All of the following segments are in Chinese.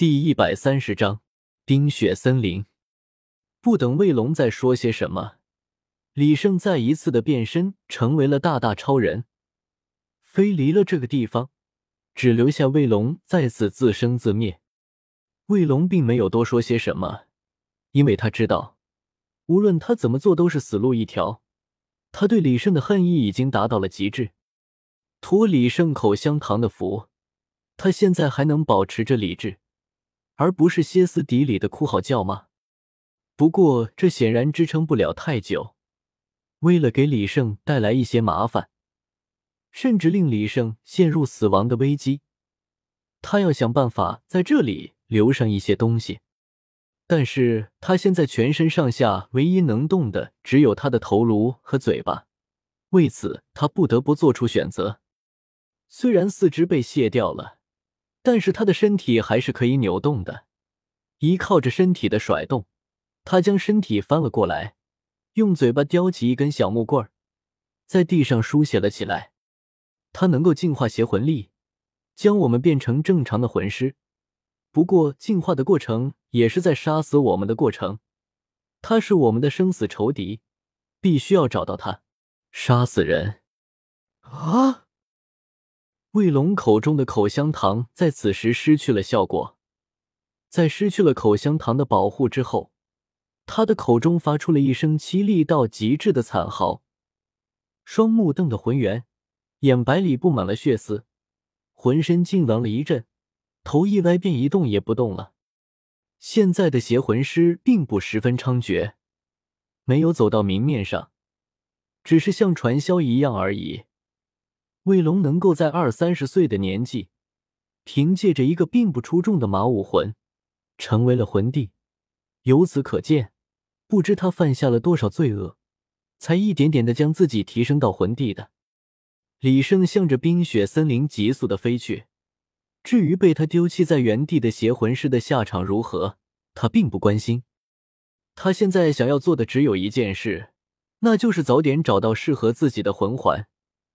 第一百三十章冰雪森林。不等卫龙再说些什么，李胜再一次的变身成为了大大超人，飞离了这个地方，只留下卫龙再次自生自灭。卫龙并没有多说些什么，因为他知道，无论他怎么做都是死路一条。他对李胜的恨意已经达到了极致。托李胜口香糖的福，他现在还能保持着理智。而不是歇斯底里的哭嚎叫骂。不过这显然支撑不了太久。为了给李胜带来一些麻烦，甚至令李胜陷入死亡的危机，他要想办法在这里留上一些东西。但是他现在全身上下唯一能动的只有他的头颅和嘴巴，为此他不得不做出选择。虽然四肢被卸掉了。但是他的身体还是可以扭动的，依靠着身体的甩动，他将身体翻了过来，用嘴巴叼起一根小木棍，在地上书写了起来。他能够净化邪魂力，将我们变成正常的魂师。不过，进化的过程也是在杀死我们的过程。他是我们的生死仇敌，必须要找到他，杀死人。啊！卫龙口中的口香糖在此时失去了效果，在失去了口香糖的保护之后，他的口中发出了一声凄厉到极致的惨嚎，双目瞪得浑圆，眼白里布满了血丝，浑身痉挛了一阵，头一歪便一动也不动了。现在的邪魂师并不十分猖獗，没有走到明面上，只是像传销一样而已。卫龙能够在二三十岁的年纪，凭借着一个并不出众的马武魂，成为了魂帝，由此可见，不知他犯下了多少罪恶，才一点点的将自己提升到魂帝的。李胜向着冰雪森林急速的飞去，至于被他丢弃在原地的邪魂师的下场如何，他并不关心。他现在想要做的只有一件事，那就是早点找到适合自己的魂环。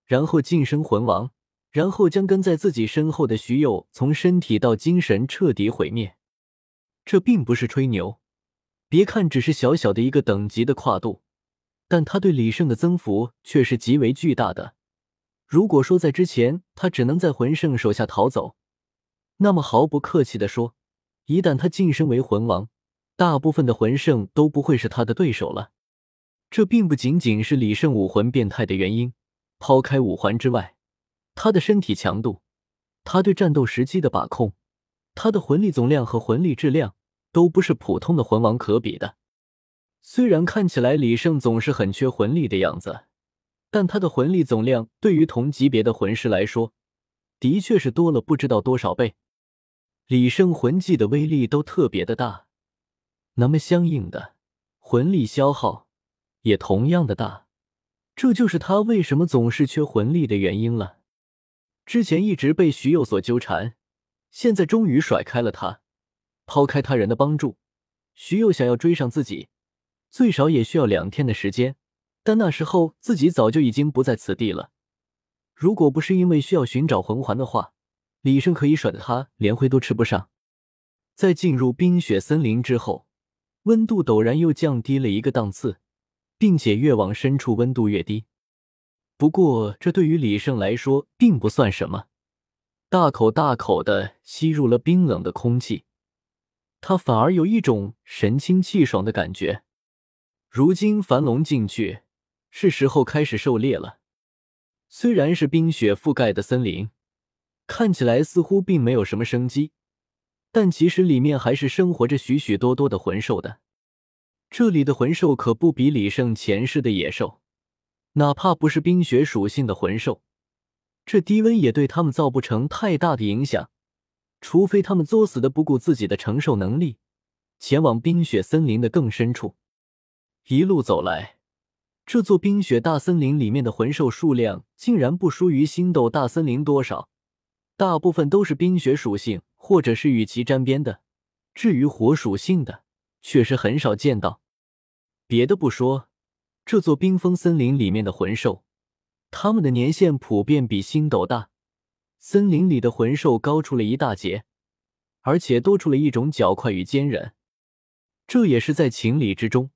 然后晋升魂王，然后将跟在自己身后的徐佑从身体到精神彻底毁灭。这并不是吹牛，别看只是小小的一个等级的跨度，但他对李胜的增幅却是极为巨大的。如果说在之前他只能在魂圣手下逃走，那么毫不客气的说，一旦他晋升为魂王，大部分的魂圣都不会是他的对手了。这并不仅仅是李胜武魂变态的原因。抛开五环之外，他的身体强度，他对战斗时机的把控，他的魂力总量和魂力质量都不是普通的魂王可比的。虽然看起来李胜总是很缺魂力的样子，但他的魂力总量对于同级别的魂师来说，的确是多了不知道多少倍。李胜魂技的威力都特别的大，那么相应的魂力消耗也同样的大。这就是他为什么总是缺魂力的原因了。之前一直被徐佑所纠缠，现在终于甩开了他。抛开他人的帮助，徐佑想要追上自己，最少也需要两天的时间。但那时候自己早就已经不在此地了。如果不是因为需要寻找魂环的话，李胜可以甩的他连灰都吃不上。在进入冰雪森林之后，温度陡然又降低了一个档次。并且越往深处温度越低，不过这对于李胜来说并不算什么。大口大口的吸入了冰冷的空气，他反而有一种神清气爽的感觉。如今樊龙进去，是时候开始狩猎了。虽然是冰雪覆盖的森林，看起来似乎并没有什么生机，但其实里面还是生活着许许多多的魂兽的。这里的魂兽可不比李胜前世的野兽，哪怕不是冰雪属性的魂兽，这低温也对他们造不成太大的影响，除非他们作死的不顾自己的承受能力，前往冰雪森林的更深处。一路走来，这座冰雪大森林里面的魂兽数量竟然不输于星斗大森林多少，大部分都是冰雪属性或者是与其沾边的，至于火属性的。确实很少见到。别的不说，这座冰封森林里面的魂兽，它们的年限普遍比星斗大森林里的魂兽高出了一大截，而且多出了一种较快与坚韧，这也是在情理之中。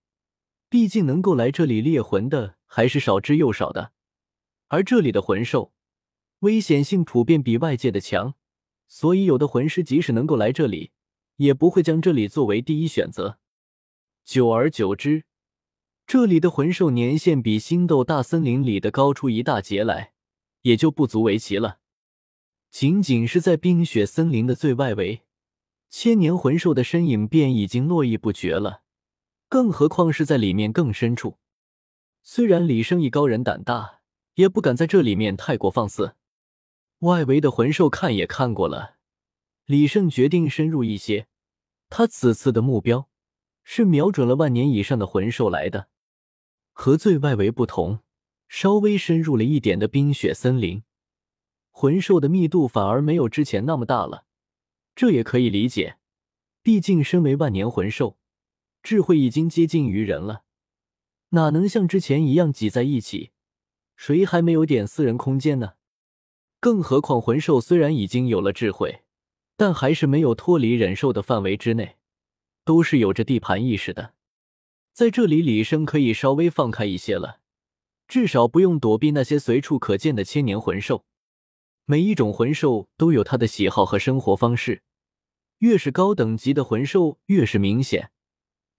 毕竟能够来这里猎魂的还是少之又少的，而这里的魂兽危险性普遍比外界的强，所以有的魂师即使能够来这里，也不会将这里作为第一选择。久而久之，这里的魂兽年限比星斗大森林里的高出一大截来，也就不足为奇了。仅仅是在冰雪森林的最外围，千年魂兽的身影便已经络绎不绝了。更何况是在里面更深处。虽然李胜一高人胆大，也不敢在这里面太过放肆。外围的魂兽看也看过了，李胜决定深入一些。他此次的目标是瞄准了万年以上的魂兽来的。和最外围不同，稍微深入了一点的冰雪森林，魂兽的密度反而没有之前那么大了。这也可以理解，毕竟身为万年魂兽。智慧已经接近于人了，哪能像之前一样挤在一起？谁还没有点私人空间呢？更何况魂兽虽然已经有了智慧，但还是没有脱离忍兽的范围之内，都是有着地盘意识的。在这里，李生可以稍微放开一些了，至少不用躲避那些随处可见的千年魂兽。每一种魂兽都有它的喜好和生活方式，越是高等级的魂兽越是明显。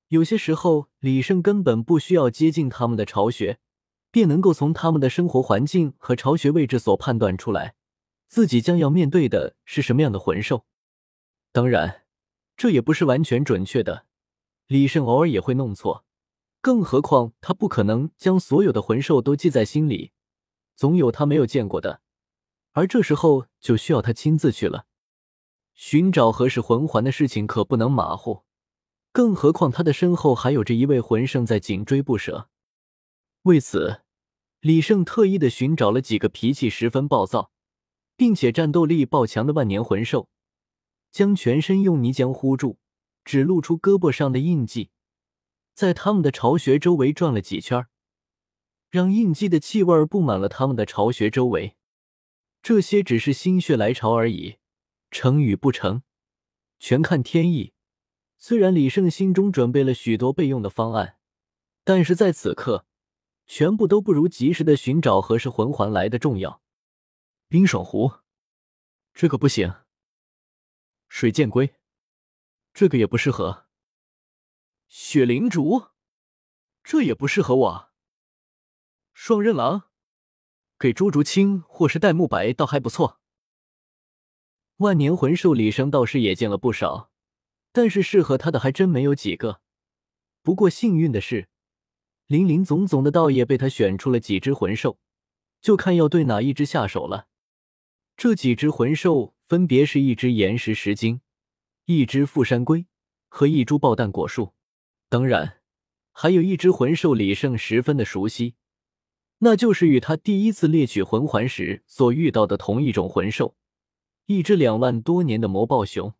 有些时候，李胜根本不需要接近他们的巢穴，便能够从他们的生活环境和巢穴位置所判断出来，自己将要面对的是什么样的魂兽。当然，这也不是完全准确的，李胜偶尔也会弄错。更何况，他不可能将所有的魂兽都记在心里，总有他没有见过的，而这时候就需要他亲自去了。寻找合适魂环的事情可不能马虎。更何况他的身后还有着一位魂圣在紧追不舍。为此，李胜特意的寻找了几个脾气十分暴躁，并且战斗力爆强的万年魂兽，将全身用泥浆糊住，只露出胳膊上的印记，在他们的巢穴周围转了几圈，让印记的气味布满了他们的巢穴周围。这些只是心血来潮而已，成与不成，全看天意。虽然李胜心中准备了许多备用的方案，但是在此刻，全部都不如及时的寻找合适魂环来的重要。冰爽湖，这个不行；水箭龟，这个也不适合；雪灵竹，这也不适合我。双刃狼，给朱竹清或是戴沐白倒还不错。万年魂兽李生倒是也见了不少。但是适合他的还真没有几个。不过幸运的是，林林总总的倒也被他选出了几只魂兽，就看要对哪一只下手了。这几只魂兽分别是一只岩石石精、一只富山龟和一株爆弹果树，当然还有一只魂兽李胜十分的熟悉，那就是与他第一次猎取魂环时所遇到的同一种魂兽——一只两万多年的魔豹熊。